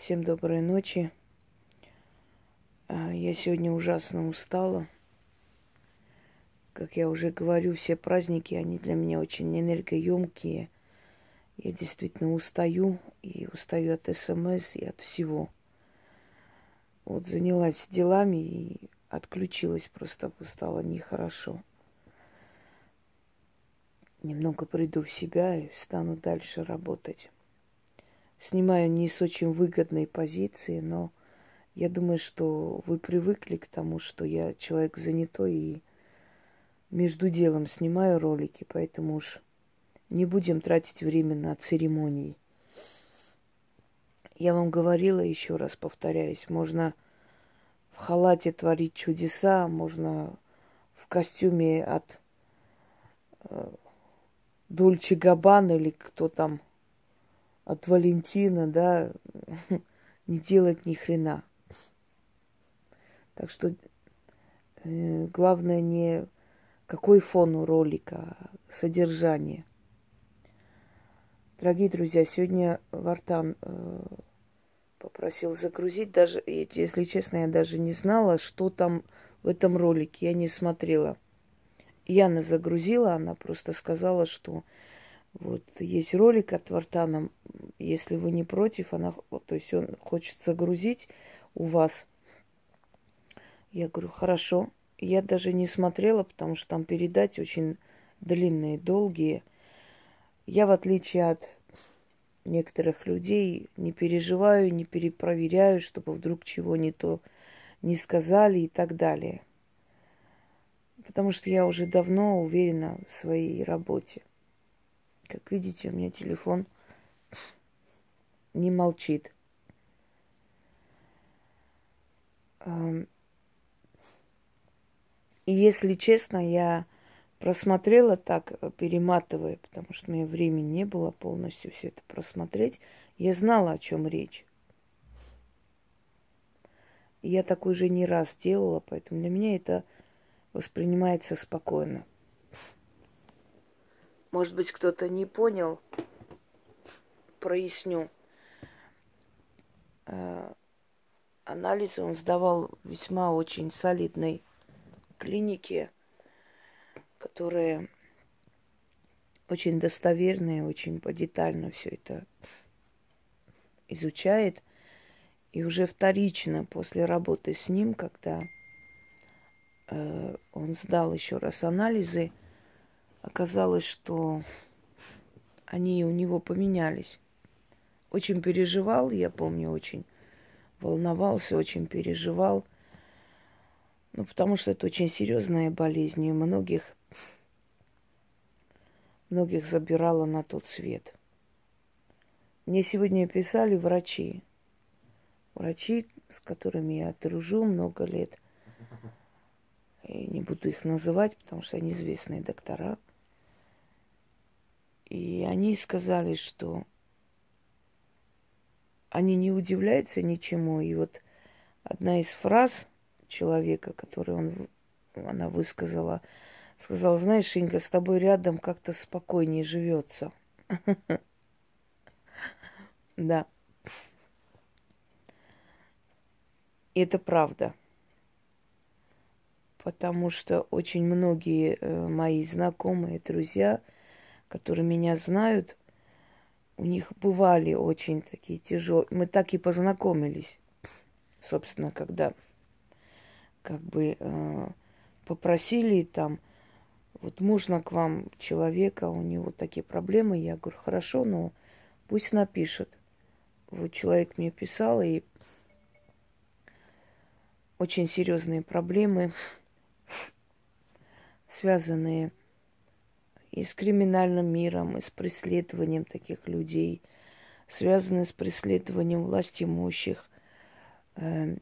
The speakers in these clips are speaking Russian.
Всем доброй ночи. А, я сегодня ужасно устала. Как я уже говорю, все праздники, они для меня очень энергоемкие. Я действительно устаю, и устаю от СМС, и от всего. Вот занялась делами и отключилась, просто стало нехорошо немного приду в себя и стану дальше работать. Снимаю не с очень выгодной позиции, но я думаю, что вы привыкли к тому, что я человек занятой и между делом снимаю ролики, поэтому уж не будем тратить время на церемонии. Я вам говорила, еще раз повторяюсь, можно в халате творить чудеса, можно в костюме от э, Дольче Габан или кто там от Валентина, да, не делать ни хрена. Так что э, главное не какой фон у ролика, а содержание. Дорогие друзья, сегодня Вартан э, попросил загрузить. Даже, если честно, я даже не знала, что там в этом ролике. Я не смотрела. Яна загрузила, она просто сказала, что вот есть ролик от Вартана, если вы не против, она, то есть он хочет загрузить у вас. Я говорю, хорошо. Я даже не смотрела, потому что там передачи очень длинные, долгие. Я, в отличие от некоторых людей, не переживаю, не перепроверяю, чтобы вдруг чего не то не сказали и так далее потому что я уже давно уверена в своей работе. Как видите, у меня телефон не молчит. И если честно, я просмотрела так, перематывая, потому что у меня времени не было полностью все это просмотреть. Я знала, о чем речь. Я так уже не раз делала, поэтому для меня это воспринимается спокойно. Может быть, кто-то не понял, проясню. Э, анализы он сдавал весьма очень солидной клинике, которая очень достоверная, очень подетально все это изучает. И уже вторично после работы с ним, когда Э, он сдал еще раз анализы. Оказалось, что они у него поменялись. Очень переживал, я помню, очень волновался, очень переживал. Ну, потому что это очень серьезная болезнь, и многих, многих забирала на тот свет. Мне сегодня писали врачи. Врачи, с которыми я дружу много лет – я не буду их называть, потому что они известные доктора. И они сказали, что они не удивляются ничему. И вот одна из фраз человека, которую он, она высказала, сказала, знаешь, Инга, с тобой рядом как-то спокойнее живется. Да. И это правда потому что очень многие э, мои знакомые, друзья, которые меня знают, у них бывали очень такие тяжелые. Мы так и познакомились, собственно, когда как бы э, попросили там, вот можно к вам человека, у него такие проблемы. Я говорю, хорошо, но пусть напишет. Вот человек мне писал, и очень серьезные проблемы связанные и с криминальным миром, и с преследованием таких людей, связанные с преследованием власть имущих, э,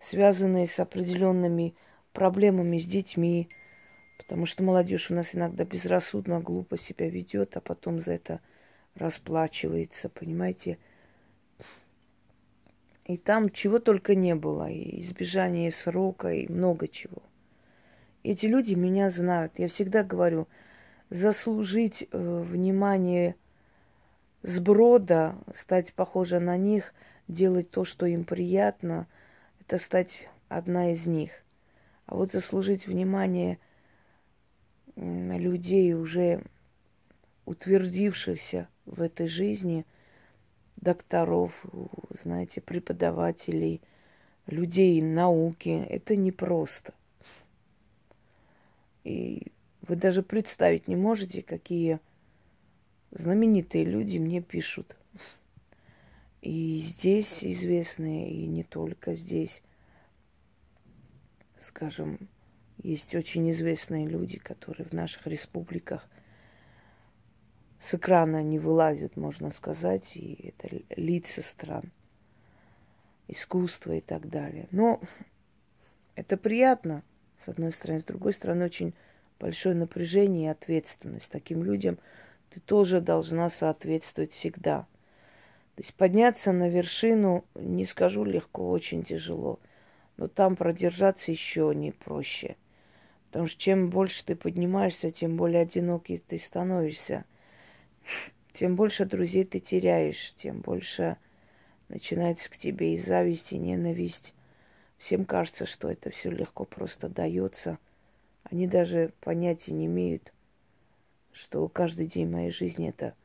связанные с определенными проблемами с детьми, потому что молодежь у нас иногда безрассудно, глупо себя ведет, а потом за это расплачивается, понимаете? И там чего только не было, и избежание срока, и много чего. Эти люди меня знают. Я всегда говорю, заслужить э, внимание сброда, стать похожа на них, делать то, что им приятно, это стать одна из них. А вот заслужить внимание людей, уже утвердившихся в этой жизни, докторов, знаете, преподавателей, людей науки, это непросто. И вы даже представить не можете, какие знаменитые люди мне пишут. И здесь известные, и не только здесь. Скажем, есть очень известные люди, которые в наших республиках с экрана не вылазят, можно сказать, и это лица стран, искусство и так далее. Но это приятно, с одной стороны. С другой стороны, очень большое напряжение и ответственность. Таким людям ты тоже должна соответствовать всегда. То есть подняться на вершину, не скажу легко, очень тяжело. Но там продержаться еще не проще. Потому что чем больше ты поднимаешься, тем более одинокий ты становишься. Тем больше друзей ты теряешь, тем больше начинается к тебе и зависть, и ненависть. Всем кажется, что это все легко просто дается. Они даже понятия не имеют, что каждый день моей жизни это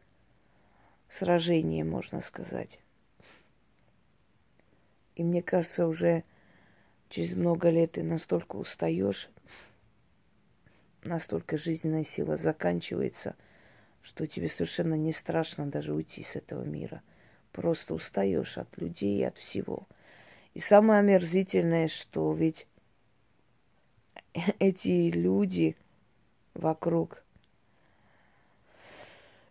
сражение, можно сказать. И мне кажется, уже через много лет ты настолько устаешь, настолько жизненная сила заканчивается, что тебе совершенно не страшно даже уйти с этого мира. Просто устаешь от людей и от всего. И самое омерзительное, что ведь эти люди вокруг,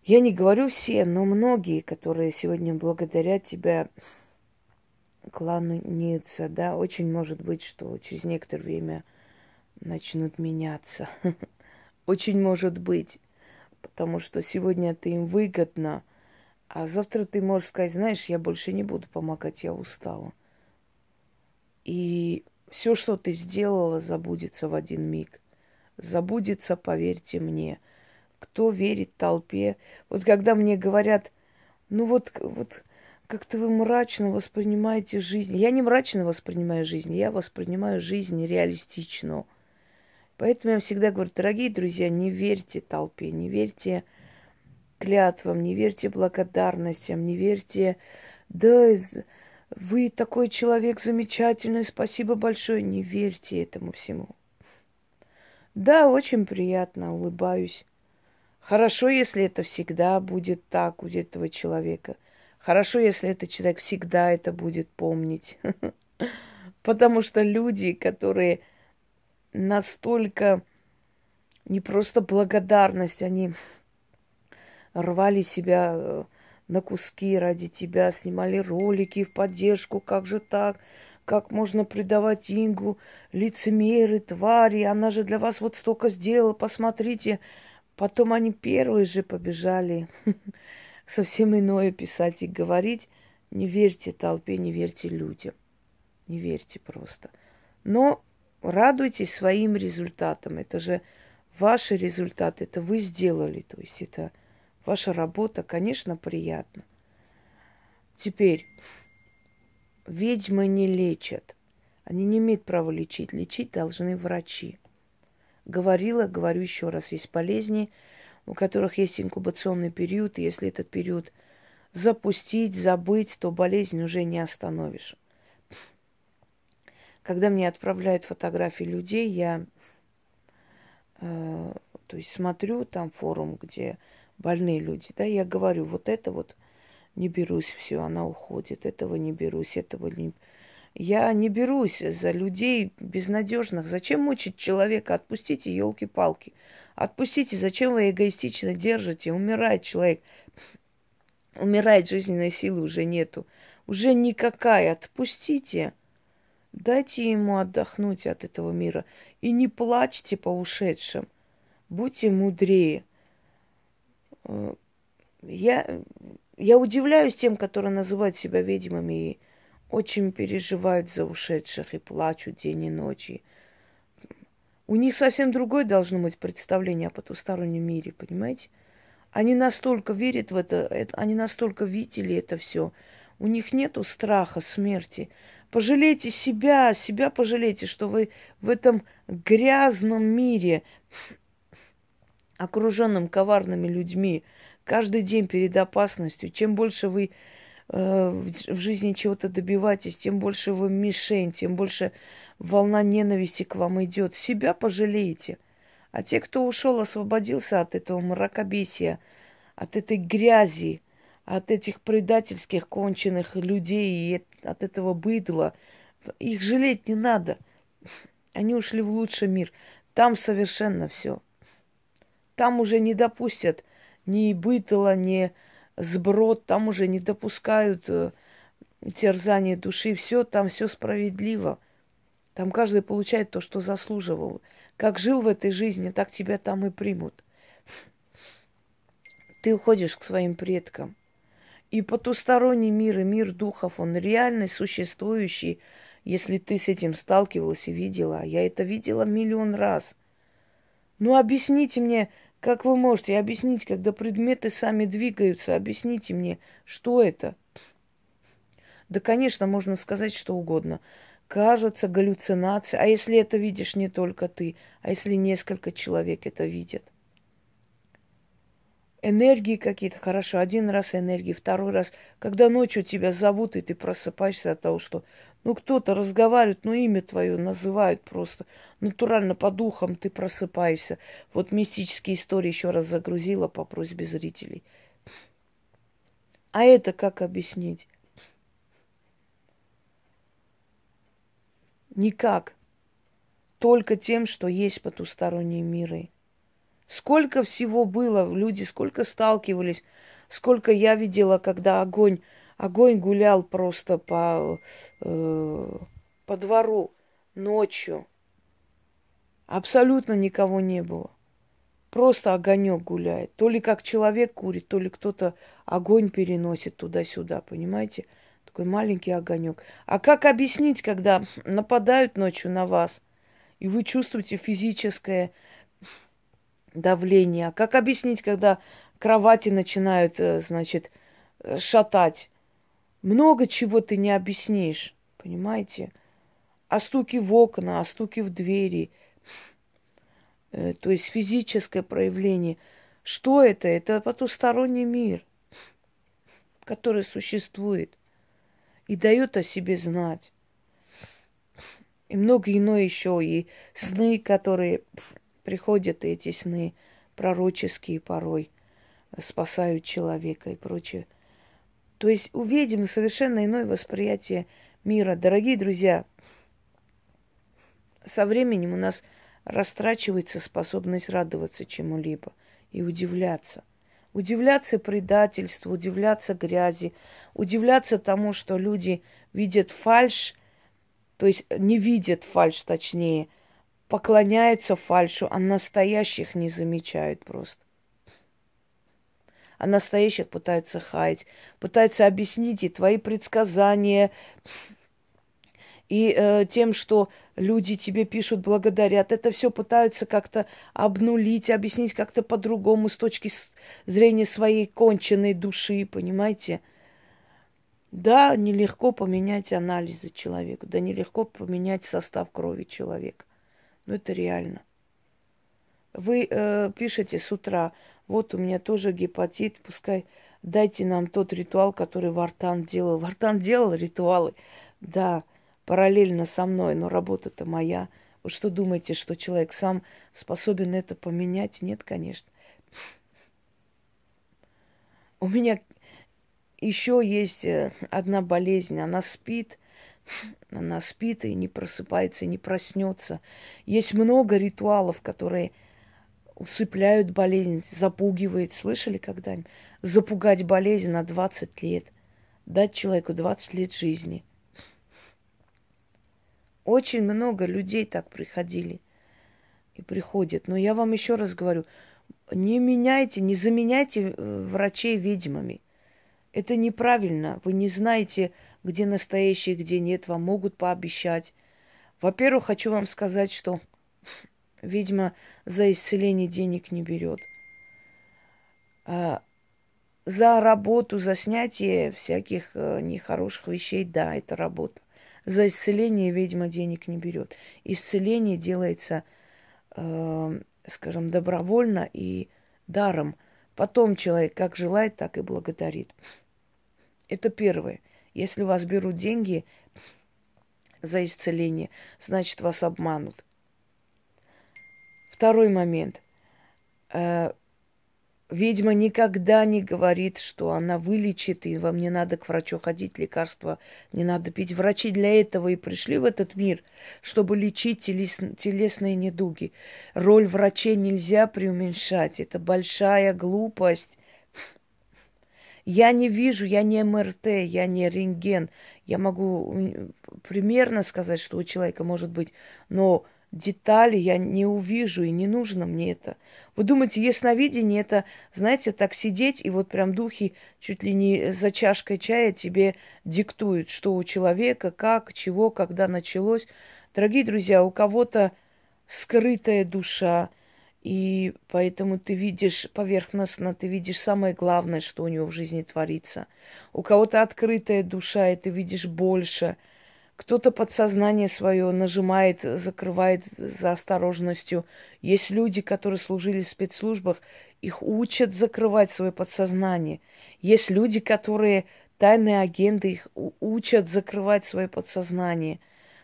я не говорю все, но многие, которые сегодня благодарят тебя кланяются, да, очень может быть, что через некоторое время начнут меняться. Очень может быть, потому что сегодня ты им выгодно, а завтра ты можешь сказать, знаешь, я больше не буду помогать, я устала. И все, что ты сделала, забудется в один миг. Забудется, поверьте мне. Кто верит толпе? Вот когда мне говорят, ну вот, вот как-то вы мрачно воспринимаете жизнь. Я не мрачно воспринимаю жизнь, я воспринимаю жизнь реалистично. Поэтому я всегда говорю, дорогие друзья, не верьте толпе, не верьте клятвам, не верьте благодарностям, не верьте, да, вы такой человек замечательный, спасибо большое. Не верьте этому всему. Да, очень приятно, улыбаюсь. Хорошо, если это всегда будет так у этого человека. Хорошо, если этот человек всегда это будет помнить. Потому что люди, которые настолько не просто благодарность, они рвали себя э, на куски ради тебя, снимали ролики в поддержку, как же так, как можно предавать Ингу, лицемеры, твари, она же для вас вот столько сделала, посмотрите. Потом они первые же побежали совсем иное писать и говорить. Не верьте толпе, не верьте людям. Не верьте просто. Но радуйтесь своим результатам. Это же ваши результаты, это вы сделали. То есть это Ваша работа, конечно, приятна. Теперь, ведьмы не лечат. Они не имеют права лечить. Лечить должны врачи. Говорила, говорю еще раз, есть болезни, у которых есть инкубационный период, и если этот период запустить, забыть, то болезнь уже не остановишь. Когда мне отправляют фотографии людей, я э, то есть смотрю там форум, где больные люди, да, я говорю, вот это вот не берусь, все, она уходит, этого не берусь, этого не... Я не берусь за людей безнадежных. Зачем мучить человека? Отпустите, елки-палки. Отпустите, зачем вы эгоистично держите? Умирает человек. Умирает, жизненной силы уже нету. Уже никакая. Отпустите. Дайте ему отдохнуть от этого мира. И не плачьте по ушедшим. Будьте мудрее. Э, я, я удивляюсь тем, которые называют себя ведьмами и очень переживают за ушедших и плачут день и ночи. У них совсем другое должно быть представление о потустороннем мире, понимаете? Они настолько верят в это, это они настолько видели это все. У них нету страха смерти. Пожалейте себя, себя пожалейте, что вы в этом грязном мире, окруженном коварными людьми, каждый день перед опасностью. Чем больше вы э, в жизни чего-то добиваетесь, тем больше вы мишень, тем больше волна ненависти к вам идет. Себя пожалеете. А те, кто ушел, освободился от этого мракобесия, от этой грязи, от этих предательских конченых людей и от этого быдла, их жалеть не надо. Они ушли в лучший мир. Там совершенно все. Там уже не допустят ни бытла, ни сброд, там уже не допускают э, терзания души. Все, там все справедливо. Там каждый получает то, что заслуживал. Как жил в этой жизни, так тебя там и примут. Ты уходишь к своим предкам. И потусторонний мир, и мир духов, он реальный, существующий, если ты с этим сталкивалась и видела. Я это видела миллион раз. Ну, объясните мне, как вы можете объяснить, когда предметы сами двигаются? Объясните мне, что это? Да, конечно, можно сказать что угодно кажется галлюцинация. А если это видишь не только ты, а если несколько человек это видят? Энергии какие-то, хорошо, один раз энергии, второй раз, когда ночью тебя зовут, и ты просыпаешься от того, что ну кто-то разговаривает, ну имя твое называют просто, натурально по духам ты просыпаешься. Вот мистические истории еще раз загрузила по просьбе зрителей. А это как объяснить? Никак. Только тем, что есть потусторонние миры. Сколько всего было, люди сколько сталкивались, сколько я видела, когда огонь, огонь гулял просто по, э, по двору ночью. Абсолютно никого не было. Просто огонек гуляет. То ли как человек курит, то ли кто-то огонь переносит туда-сюда, понимаете? Такой маленький огонек. А как объяснить, когда нападают ночью на вас, и вы чувствуете физическое давление? А как объяснить, когда кровати начинают, э, значит, э, шатать? Много чего ты не объяснишь, понимаете? А стуки в окна, а стуки в двери, э, то есть физическое проявление. Что это? Это потусторонний мир, который существует и дает о себе знать. И много иное еще, и сны, которые приходят, эти сны пророческие порой, спасают человека и прочее. То есть увидим совершенно иное восприятие мира. Дорогие друзья, со временем у нас растрачивается способность радоваться чему-либо и удивляться – Удивляться предательству, удивляться грязи, удивляться тому, что люди видят фальш, то есть не видят фальш, точнее, поклоняются фальшу, а настоящих не замечают просто. А настоящих пытаются хаять, пытаются объяснить и твои предсказания, и э, тем, что люди тебе пишут, благодарят. Это все пытаются как-то обнулить, объяснить как-то по-другому с точки зрения своей конченной души, понимаете? Да, нелегко поменять анализы человека, да нелегко поменять состав крови человека. Но это реально. Вы э, пишете с утра, вот у меня тоже гепатит, пускай дайте нам тот ритуал, который Вартан делал. Вартан делал ритуалы, да, параллельно со мной, но работа-то моя. Вы что думаете, что человек сам способен это поменять? Нет, конечно. У меня еще есть э, одна болезнь. Она спит, она спит и не просыпается, и не проснется. Есть много ритуалов, которые усыпляют болезнь, запугивают. Слышали когда-нибудь? Запугать болезнь на 20 лет. Дать человеку 20 лет жизни – очень много людей так приходили и приходят. Но я вам еще раз говорю, не меняйте, не заменяйте э, врачей ведьмами. Это неправильно. Вы не знаете, где настоящие, где нет. Вам могут пообещать. Во-первых, хочу вам сказать, что ведьма за исцеление денег не берет. А, за работу, за снятие всяких э, нехороших вещей, да, это работа. За исцеление ведьма денег не берет. Исцеление делается, э, скажем, добровольно и даром. Потом человек как желает, так и благодарит. Это первое. Если у вас берут деньги за исцеление, значит вас обманут. Второй момент. Э, Ведьма никогда не говорит, что она вылечит, и вам не надо к врачу ходить, лекарства не надо пить. Врачи для этого и пришли в этот мир, чтобы лечить телес, телесные недуги. Роль врачей нельзя преуменьшать. Это большая глупость. Я не вижу, я не МРТ, я не рентген. Я могу примерно сказать, что у человека может быть, но детали я не увижу, и не нужно мне это. Вы думаете, ясновидение это, знаете, так сидеть, и вот прям духи чуть ли не за чашкой чая тебе диктуют, что у человека, как, чего, когда началось. Дорогие друзья, у кого-то скрытая душа, и поэтому ты видишь поверхностно, ты видишь самое главное, что у него в жизни творится. У кого-то открытая душа, и ты видишь больше – кто-то подсознание свое нажимает, закрывает за осторожностью. Есть люди, которые служили в спецслужбах, их учат закрывать свое подсознание. Есть люди, которые тайные агенты, их учат закрывать свое подсознание,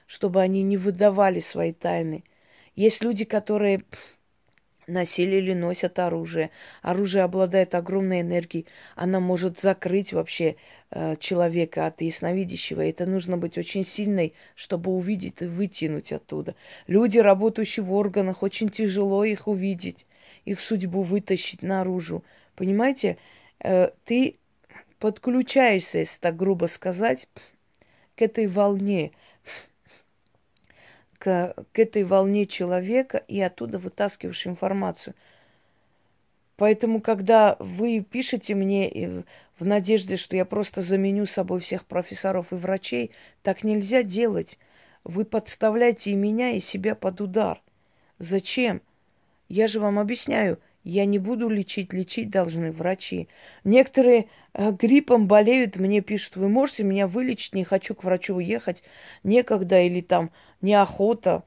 чтобы они не выдавали свои тайны. Есть люди, которые носили или носят оружие. Оружие обладает огромной энергией. Она может закрыть вообще человека от ясновидящего. Это нужно быть очень сильной, чтобы увидеть и вытянуть оттуда. Люди, работающие в органах, очень тяжело их увидеть, их судьбу вытащить наружу. Понимаете, э, ты подключаешься, если так грубо сказать, к этой волне к, к этой волне человека и оттуда вытаскиваешь информацию. Поэтому, когда вы пишете мне в надежде, что я просто заменю собой всех профессоров и врачей, так нельзя делать. Вы подставляете и меня, и себя под удар. Зачем? Я же вам объясняю – я не буду лечить, лечить должны врачи. Некоторые э, гриппом болеют, мне пишут, вы можете меня вылечить, не хочу к врачу уехать, некогда или там неохота.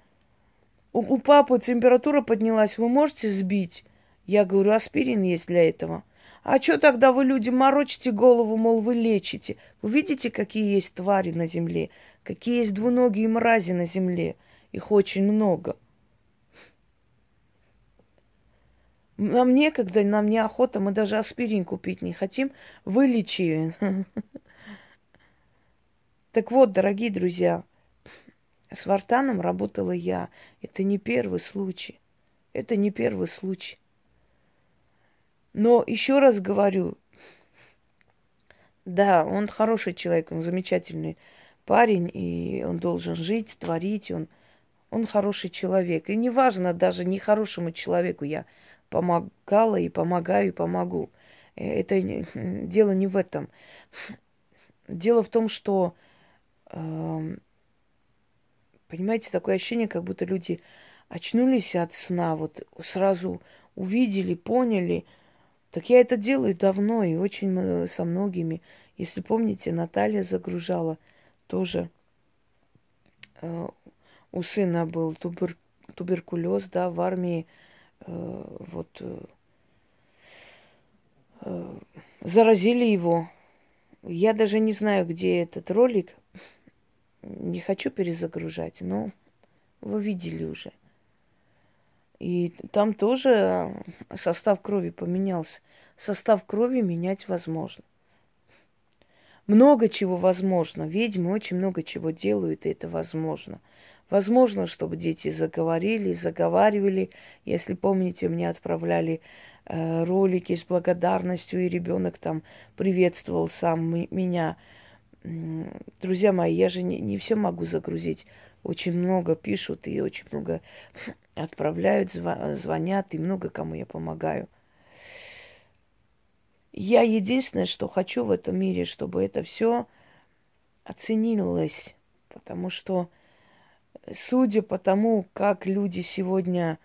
У, у папы температура поднялась, вы можете сбить? Я говорю, аспирин есть для этого. А что тогда вы люди морочите голову, мол, вы лечите? Вы видите, какие есть твари на земле? Какие есть двуногие мрази на земле? Их очень много. Нам некогда, нам неохота, мы даже аспирин купить не хотим. Вылечи. Так вот, дорогие друзья, с Вартаном работала я. Это не первый случай. Это не первый случай. Но еще раз говорю, да, он хороший человек, он замечательный парень, и он должен жить, творить, он, он хороший человек. И неважно, даже нехорошему человеку я помогала и помогаю и помогу. Э, это дело не в этом. Дело в том, что, э, понимаете, такое ощущение, как будто люди очнулись от сна, вот сразу увидели, поняли. Так я это делаю давно и очень со многими. Если помните, Наталья загружала тоже. Э, у сына был тубер, туберкулез, да, в армии Э, вот э, э, заразили его. Я даже не знаю, где этот ролик. Не хочу перезагружать, но вы видели уже. И там тоже состав крови поменялся. Состав крови менять возможно. Много чего возможно. Ведьмы очень много чего делают, и это возможно. Возможно, чтобы дети заговорили, заговаривали. Если помните, мне отправляли э, ролики с благодарностью, и ребенок там приветствовал сам меня. Друзья мои, я же не, не все могу загрузить. Очень много пишут и очень много отправляют, звонят, и много кому я помогаю. Я единственное, что хочу в этом мире, чтобы это все оценилось, потому что судя по тому, как люди сегодня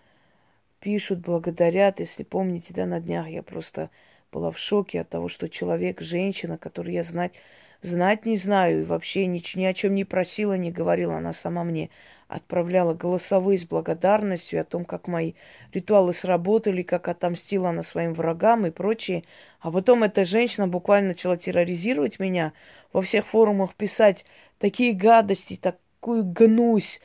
пишут, благодарят, если помните, да, на днях я просто была в шоке от того, что человек, женщина, которую я знать, знать не знаю, и вообще ни, ни о чем не просила, не говорила, она сама мне отправляла голосовые с благодарностью о том, как мои ритуалы сработали, как отомстила она своим врагам и прочее. А потом эта женщина буквально начала терроризировать меня, во всех форумах писать такие гадости, такую гнусь.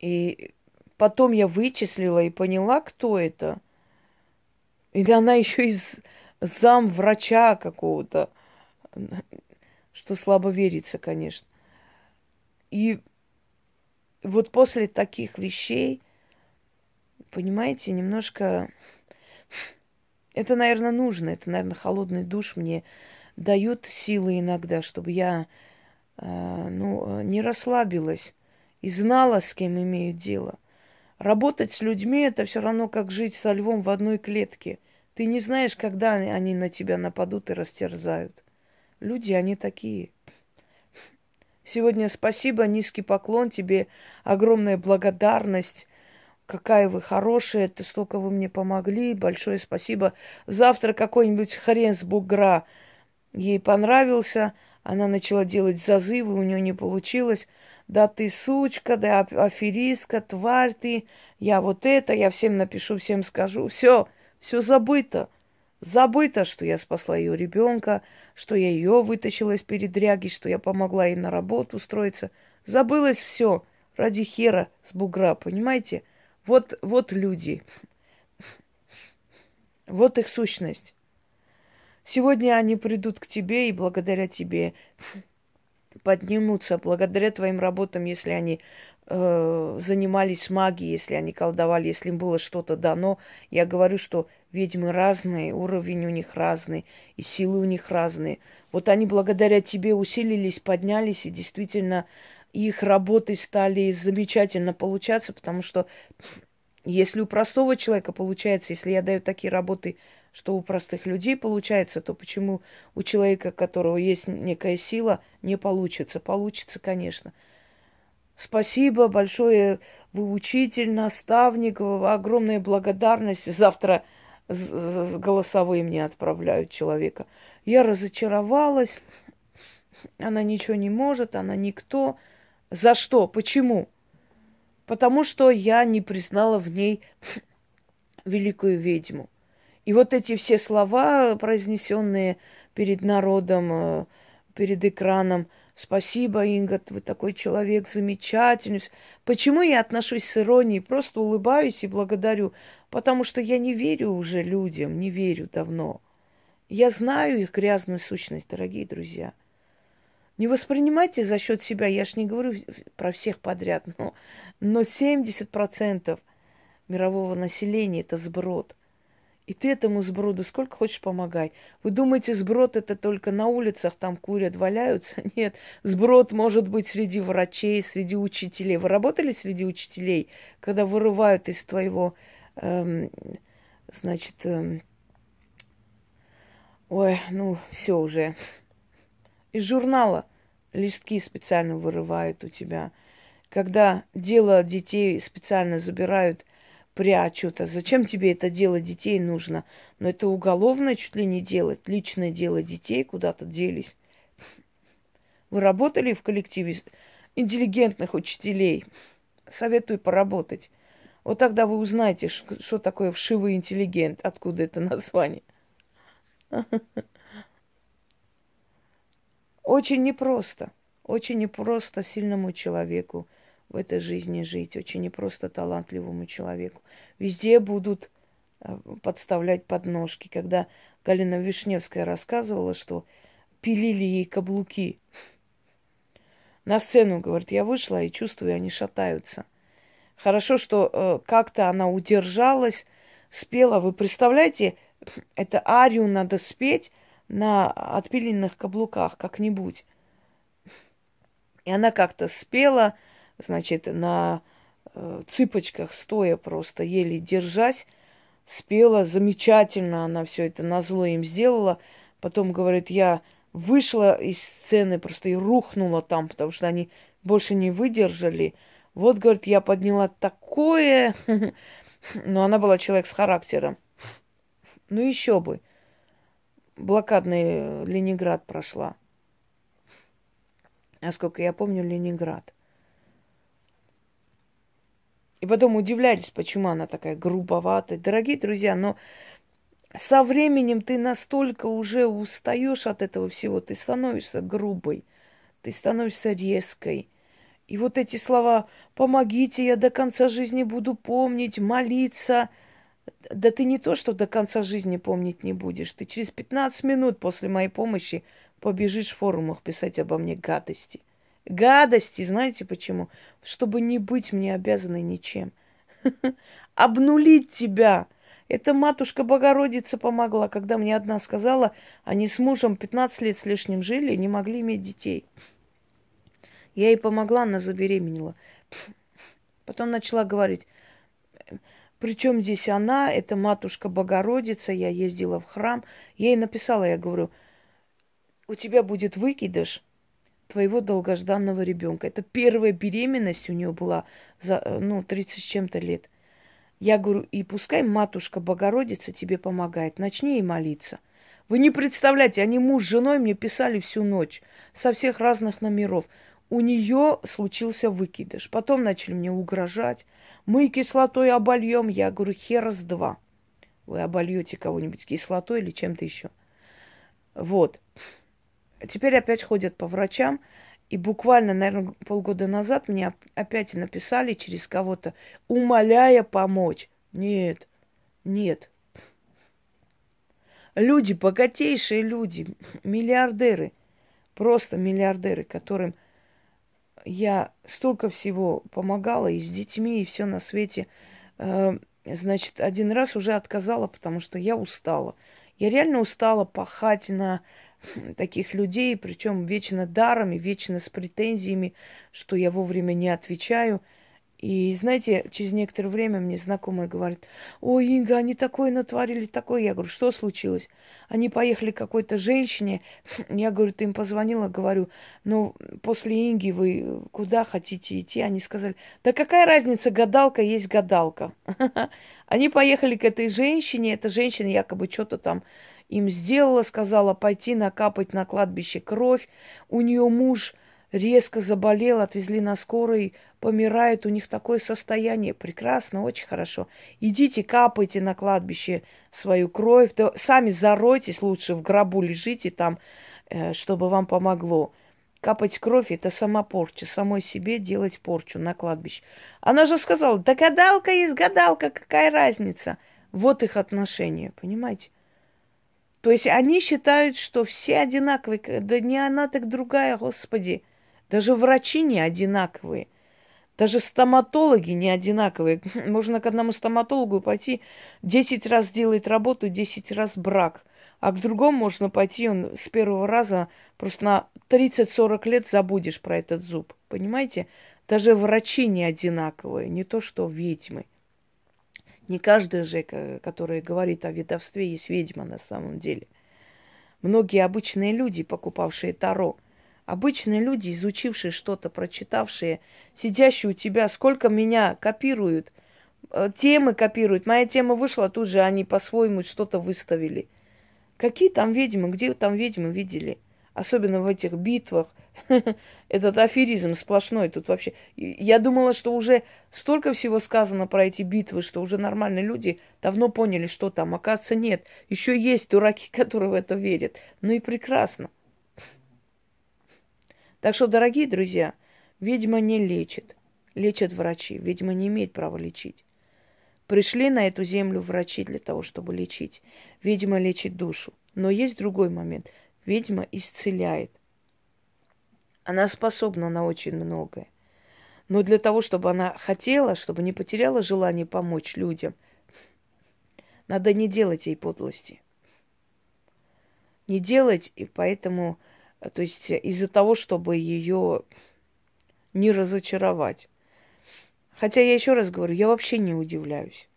И потом я вычислила и поняла, кто это. И она еще из зам врача какого-то, что слабо верится, конечно. И вот после таких вещей, понимаете, немножко... Это, наверное, нужно. Это, наверное, холодный душ мне дает силы иногда, чтобы я э, ну, не расслабилась и знала, с кем имею дело. Работать с людьми это все равно, как жить со львом в одной клетке. Ты не знаешь, когда они на тебя нападут и растерзают. Люди, они такие. Сегодня спасибо, низкий поклон тебе, огромная благодарность. Какая вы хорошая, ты столько вы мне помогли, большое спасибо. Завтра какой-нибудь хрен с бугра ей понравился, она начала делать зазывы, у нее не получилось. Да ты сучка, да аферистка, тварь ты, я вот это, я всем напишу, всем скажу. Все, все забыто. Забыто, что я спасла ее ребенка, что я ее вытащила из передряги, что я помогла ей на работу устроиться. Забылось все ради хера с бугра, понимаете? Вот, вот люди. Вот их сущность. Сегодня они придут к тебе и благодаря тебе поднимутся, благодаря твоим работам, если они э, занимались магией, если они колдовали, если им было что-то дано. Я говорю, что ведьмы разные, уровень у них разный, и силы у них разные. Вот они благодаря тебе усилились, поднялись, и действительно их работы стали замечательно получаться, потому что если у простого человека получается, если я даю такие работы, что у простых людей получается, то почему у человека, у которого есть некая сила, не получится? Получится, конечно. Спасибо большое, вы учитель, наставник, огромная благодарность. Завтра голосовые мне отправляют человека. Я разочаровалась, она ничего не может, она никто. За что? Почему? Потому что я не признала в ней великую ведьму. И вот эти все слова, произнесенные перед народом, э, перед экраном, спасибо, Инга, вы такой человек замечательный. Почему я отношусь с иронией? Просто улыбаюсь и благодарю. Потому что я не верю уже людям, не верю давно. Я знаю их грязную сущность, дорогие друзья. Не воспринимайте за счет себя, я ж не говорю про всех подряд, но, но 70% мирового населения это сброд. И ты этому сброду сколько хочешь помогай. Вы думаете, сброд это только на улицах там курят, валяются? Нет, сброд может быть среди врачей, среди учителей. Вы работали среди учителей, когда вырывают из твоего значит, эм, ой, ну, все уже. Из журнала листки специально вырывают у тебя. Когда дело детей специально забирают, прячут. А зачем тебе это дело детей нужно? Но это уголовное чуть ли не делать. Личное дело детей куда-то делись. Вы работали в коллективе интеллигентных учителей? Советую поработать. Вот тогда вы узнаете, что такое вшивый интеллигент, откуда это название. Очень непросто, очень непросто сильному человеку в этой жизни жить, очень непросто талантливому человеку. Везде будут э, подставлять подножки. Когда Галина Вишневская рассказывала, что пилили ей каблуки. На сцену, говорит, я вышла и чувствую, они шатаются – Хорошо, что э, как-то она удержалась, спела. Вы представляете, это арию надо спеть на отпиленных каблуках как-нибудь. И она как-то спела, значит, на э, цыпочках, стоя просто, еле держась, спела замечательно, она все это на зло им сделала. Потом говорит, я вышла из сцены просто и рухнула там, потому что они больше не выдержали. Вот, говорит, я подняла такое... Но она была человек с характером. Ну еще бы. Блокадный Ленинград прошла. Насколько я помню, Ленинград. И потом удивлялись, почему она такая грубоватая. Дорогие друзья, но со временем ты настолько уже устаешь от этого всего, ты становишься грубой, ты становишься резкой. И вот эти слова «помогите, я до конца жизни буду помнить», «молиться», да ты не то, что до конца жизни помнить не будешь. Ты через 15 минут после моей помощи побежишь в форумах писать обо мне гадости. Гадости, знаете почему? Чтобы не быть мне обязанной ничем. Обнулить тебя. Это матушка Богородица помогла, когда мне одна сказала, они с мужем 15 лет с лишним жили и не могли иметь детей. Я ей помогла, она забеременела. Потом начала говорить, причем здесь она, это матушка Богородица, я ездила в храм. Я ей написала, я говорю, у тебя будет выкидыш твоего долгожданного ребенка. Это первая беременность у нее была за, ну, 30 с чем-то лет. Я говорю, и пускай матушка Богородица тебе помогает, начни ей молиться. Вы не представляете, они муж с женой мне писали всю ночь со всех разных номеров. У нее случился выкидыш. Потом начали мне угрожать. Мы кислотой обольем. Я говорю, хера с два. Вы обольете кого-нибудь кислотой или чем-то еще. Вот. Теперь опять ходят по врачам. И буквально, наверное, полгода назад мне опять написали через кого-то, умоляя помочь. Нет, нет. Люди, богатейшие люди, миллиардеры, просто миллиардеры, которым я столько всего помогала и с детьми, и все на свете. Э, значит, один раз уже отказала, потому что я устала. Я реально устала пахать на таких людей, причем вечно дарами, вечно с претензиями, что я вовремя не отвечаю. И знаете, через некоторое время мне знакомые говорят, ой, Инга, они такое натворили, такое. Я говорю, что случилось? Они поехали к какой-то женщине. Я говорю, ты им позвонила? Говорю, ну, после Инги вы куда хотите идти? Они сказали, да какая разница, гадалка есть гадалка. Они поехали к этой женщине, эта женщина якобы что-то там им сделала, сказала пойти накапать на кладбище кровь. У нее муж резко заболел, отвезли на скорой, помирает, у них такое состояние. Прекрасно, очень хорошо. Идите, капайте на кладбище свою кровь, да сами заройтесь лучше, в гробу лежите там, э, чтобы вам помогло. Капать кровь – это сама порча, самой себе делать порчу на кладбище. Она же сказала, да гадалка есть гадалка, какая разница? Вот их отношения, понимаете? То есть они считают, что все одинаковые. Да не она, так другая, Господи. Даже врачи не одинаковые. Даже стоматологи не одинаковые. Можно к одному стоматологу пойти, 10 раз делает работу, 10 раз брак. А к другому можно пойти, он с первого раза просто на 30-40 лет забудешь про этот зуб. Понимаете? Даже врачи не одинаковые, не то что ведьмы. Не каждая же, которая говорит о ведовстве, есть ведьма на самом деле. Многие обычные люди, покупавшие Таро, обычные люди, изучившие что-то, прочитавшие, сидящие у тебя, сколько меня копируют, э, темы копируют. Моя тема вышла, тут же они по-своему что-то выставили. Какие там ведьмы, где там ведьмы видели? Особенно в этих битвах – Этот аферизм сплошной тут вообще. Я думала, что уже столько всего сказано про эти битвы, что уже нормальные люди давно поняли, что там. Оказывается, нет. Еще есть дураки, которые в это верят. Ну и прекрасно. Так что, дорогие друзья, ведьма не лечит. Лечат врачи. Ведьма не имеет права лечить. Пришли на эту землю врачи для того, чтобы лечить. Ведьма лечит душу. Но есть другой момент. Ведьма исцеляет – она способна на очень многое. Но для того, чтобы она хотела, чтобы не потеряла желание помочь людям, надо не делать ей подлости. Не делать, и поэтому, то есть из-за того, чтобы ее не разочаровать. Хотя я еще раз говорю, я вообще не удивляюсь.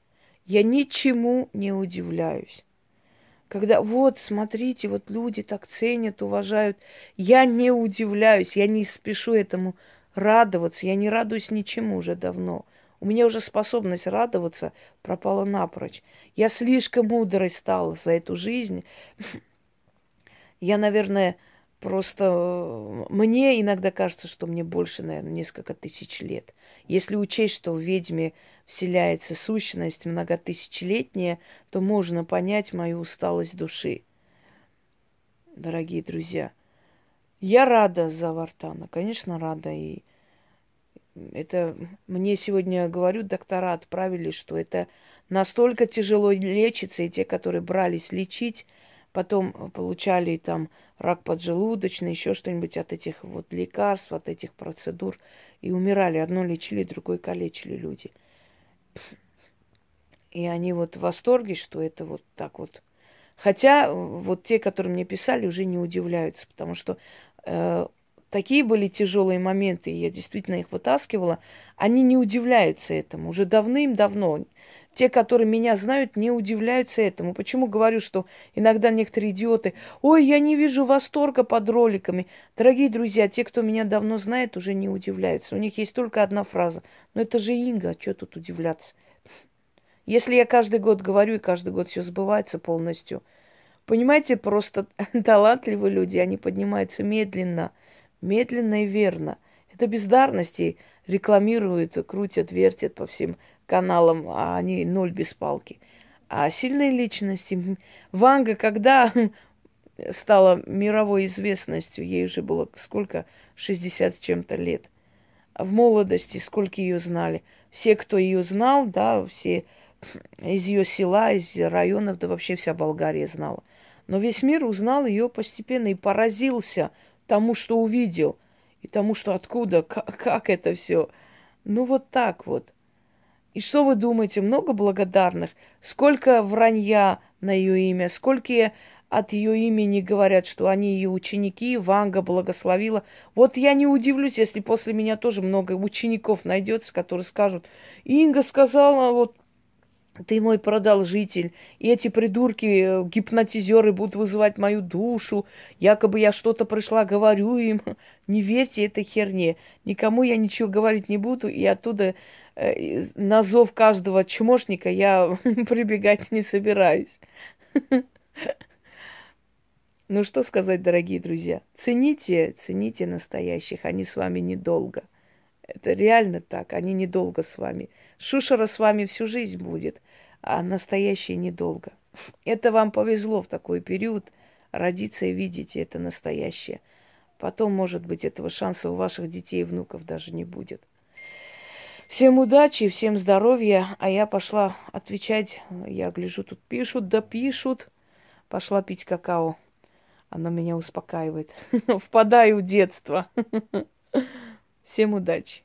Я ничему не удивляюсь. Когда вот, смотрите, вот люди так ценят, уважают. Я не удивляюсь, я не спешу этому радоваться. Я не радуюсь ничему уже давно. У меня уже способность радоваться пропала напрочь. Я слишком мудрой стала за эту жизнь. Я, наверное, просто... Э, мне иногда кажется, что мне больше, наверное, несколько тысяч лет. Если учесть, что в ведьме вселяется сущность многотысячелетняя, то можно понять мою усталость души. Дорогие друзья, я рада за Вартана, конечно, рада. И это мне сегодня, говорю, доктора отправили, что это настолько тяжело лечится, и те, которые брались лечить, потом получали там рак поджелудочный, еще что-нибудь от этих вот лекарств, от этих процедур, и умирали. Одно лечили, другое калечили люди. И они вот в восторге, что это вот так вот. Хотя вот те, которые мне писали, уже не удивляются, потому что э, такие были тяжелые моменты, и я действительно их вытаскивала, они не удивляются этому. Уже давным-давно те, которые меня знают, не удивляются этому. Почему говорю, что иногда некоторые идиоты, ой, я не вижу восторга под роликами. Дорогие друзья, те, кто меня давно знает, уже не удивляются. У них есть только одна фраза. Но это же Инга, что тут удивляться? Если я каждый год говорю, и каждый год все сбывается полностью, понимаете, просто талантливые люди, они поднимаются медленно, медленно и верно. Это бездарности рекламируют, крутят, вертят по всем каналам, а они ноль без палки. А сильные личности... Ванга, когда стала мировой известностью, ей уже было сколько? 60 с чем-то лет. В молодости сколько ее знали. Все, кто ее знал, да, все из ее села, из районов, да вообще вся Болгария знала. Но весь мир узнал ее постепенно и поразился тому, что увидел, и тому, что откуда, как, как это все. Ну вот так вот. И что вы думаете, много благодарных? Сколько вранья на ее имя, сколько от ее имени говорят, что они ее ученики, Ванга благословила. Вот я не удивлюсь, если после меня тоже много учеников найдется, которые скажут, Инга сказала, вот ты мой продолжитель, и эти придурки, э, гипнотизеры будут вызывать мою душу, якобы я что-то пришла, говорю им. Не верьте этой херне. Никому я ничего говорить не буду, и оттуда на зов каждого чмошника я прибегать не собираюсь. Ну что сказать, дорогие друзья? Цените, цените настоящих, они с вами недолго. Это реально так, они недолго с вами. Шушера с вами всю жизнь будет, а настоящие недолго. Это вам повезло в такой период родиться и видеть это настоящее. Потом, может быть, этого шанса у ваших детей и внуков даже не будет. Всем удачи, всем здоровья. А я пошла отвечать. Я гляжу, тут пишут, да пишут. Пошла пить какао. Оно меня успокаивает. Впадаю в детство. Всем удачи.